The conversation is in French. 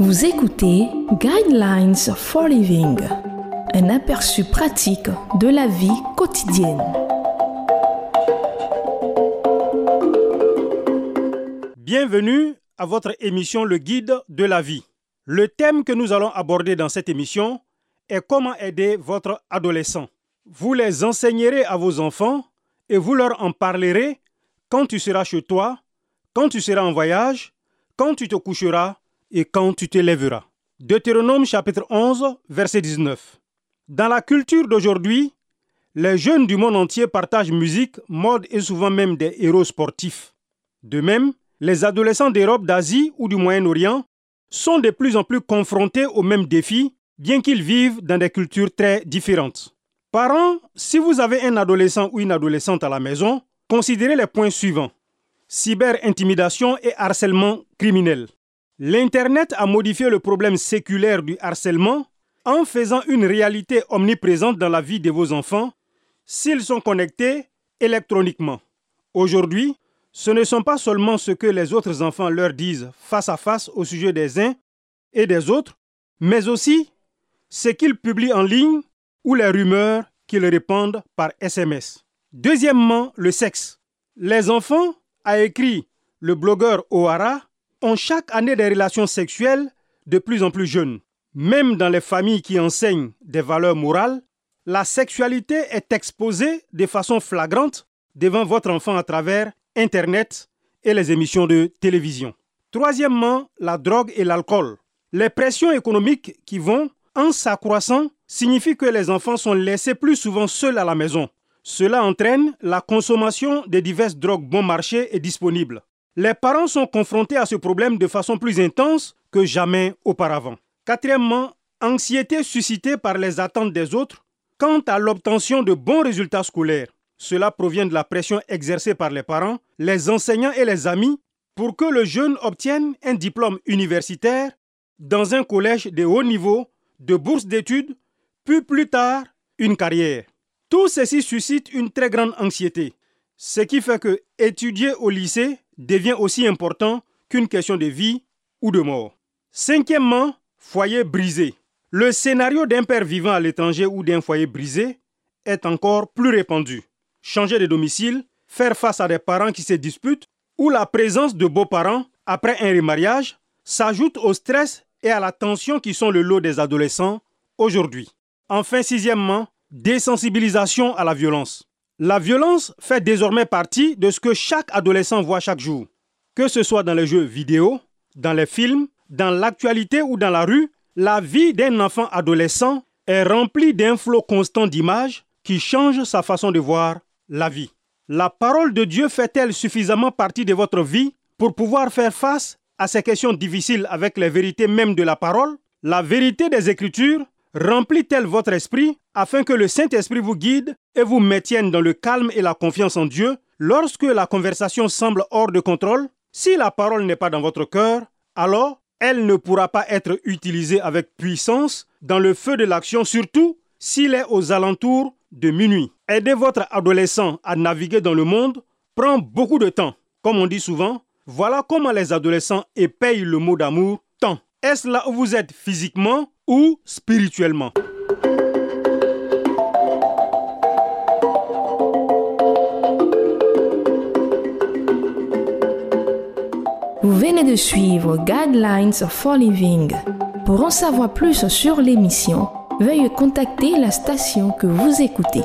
Vous écoutez Guidelines for Living, un aperçu pratique de la vie quotidienne. Bienvenue à votre émission Le Guide de la vie. Le thème que nous allons aborder dans cette émission est comment aider votre adolescent. Vous les enseignerez à vos enfants et vous leur en parlerez quand tu seras chez toi, quand tu seras en voyage, quand tu te coucheras et quand tu te lèveras. Deutéronome chapitre 11, verset 19. Dans la culture d'aujourd'hui, les jeunes du monde entier partagent musique, mode et souvent même des héros sportifs. De même, les adolescents d'Europe, d'Asie ou du Moyen-Orient sont de plus en plus confrontés aux mêmes défis, bien qu'ils vivent dans des cultures très différentes. Parents, si vous avez un adolescent ou une adolescente à la maison, considérez les points suivants. Cyber-intimidation et harcèlement criminel. L'Internet a modifié le problème séculaire du harcèlement en faisant une réalité omniprésente dans la vie de vos enfants s'ils sont connectés électroniquement. Aujourd'hui, ce ne sont pas seulement ce que les autres enfants leur disent face à face au sujet des uns et des autres, mais aussi ce qu'ils publient en ligne ou les rumeurs qu'ils répandent par SMS. Deuxièmement, le sexe. Les enfants, a écrit le blogueur O'Hara, ont chaque année des relations sexuelles de plus en plus jeunes. Même dans les familles qui enseignent des valeurs morales, la sexualité est exposée de façon flagrante devant votre enfant à travers Internet et les émissions de télévision. Troisièmement, la drogue et l'alcool. Les pressions économiques qui vont en s'accroissant signifient que les enfants sont laissés plus souvent seuls à la maison. Cela entraîne la consommation de diverses drogues bon marché et disponibles. Les parents sont confrontés à ce problème de façon plus intense que jamais auparavant. Quatrièmement, anxiété suscitée par les attentes des autres quant à l'obtention de bons résultats scolaires. Cela provient de la pression exercée par les parents, les enseignants et les amis pour que le jeune obtienne un diplôme universitaire dans un collège de haut niveau, de bourse d'études, puis plus tard une carrière. Tout ceci suscite une très grande anxiété, ce qui fait que étudier au lycée devient aussi important qu'une question de vie ou de mort. Cinquièmement, foyer brisé. Le scénario d'un père vivant à l'étranger ou d'un foyer brisé est encore plus répandu. Changer de domicile, faire face à des parents qui se disputent ou la présence de beaux-parents après un remariage s'ajoute au stress et à la tension qui sont le lot des adolescents aujourd'hui. Enfin, sixièmement, désensibilisation à la violence. La violence fait désormais partie de ce que chaque adolescent voit chaque jour. Que ce soit dans les jeux vidéo, dans les films, dans l'actualité ou dans la rue, la vie d'un enfant adolescent est remplie d'un flot constant d'images qui changent sa façon de voir la vie. La parole de Dieu fait-elle suffisamment partie de votre vie pour pouvoir faire face à ces questions difficiles avec les vérités même de la parole? La vérité des Écritures remplit-elle votre esprit afin que le Saint-Esprit vous guide et vous maintienne dans le calme et la confiance en Dieu lorsque la conversation semble hors de contrôle Si la parole n'est pas dans votre cœur, alors elle ne pourra pas être utilisée avec puissance dans le feu de l'action, surtout s'il est aux alentours de minuit. Aider votre adolescent à naviguer dans le monde prend beaucoup de temps. Comme on dit souvent, voilà comment les adolescents épayent le mot d'amour. Est-ce là où vous êtes physiquement ou spirituellement? Vous venez de suivre Guidelines for Living. Pour en savoir plus sur l'émission, veuillez contacter la station que vous écoutez.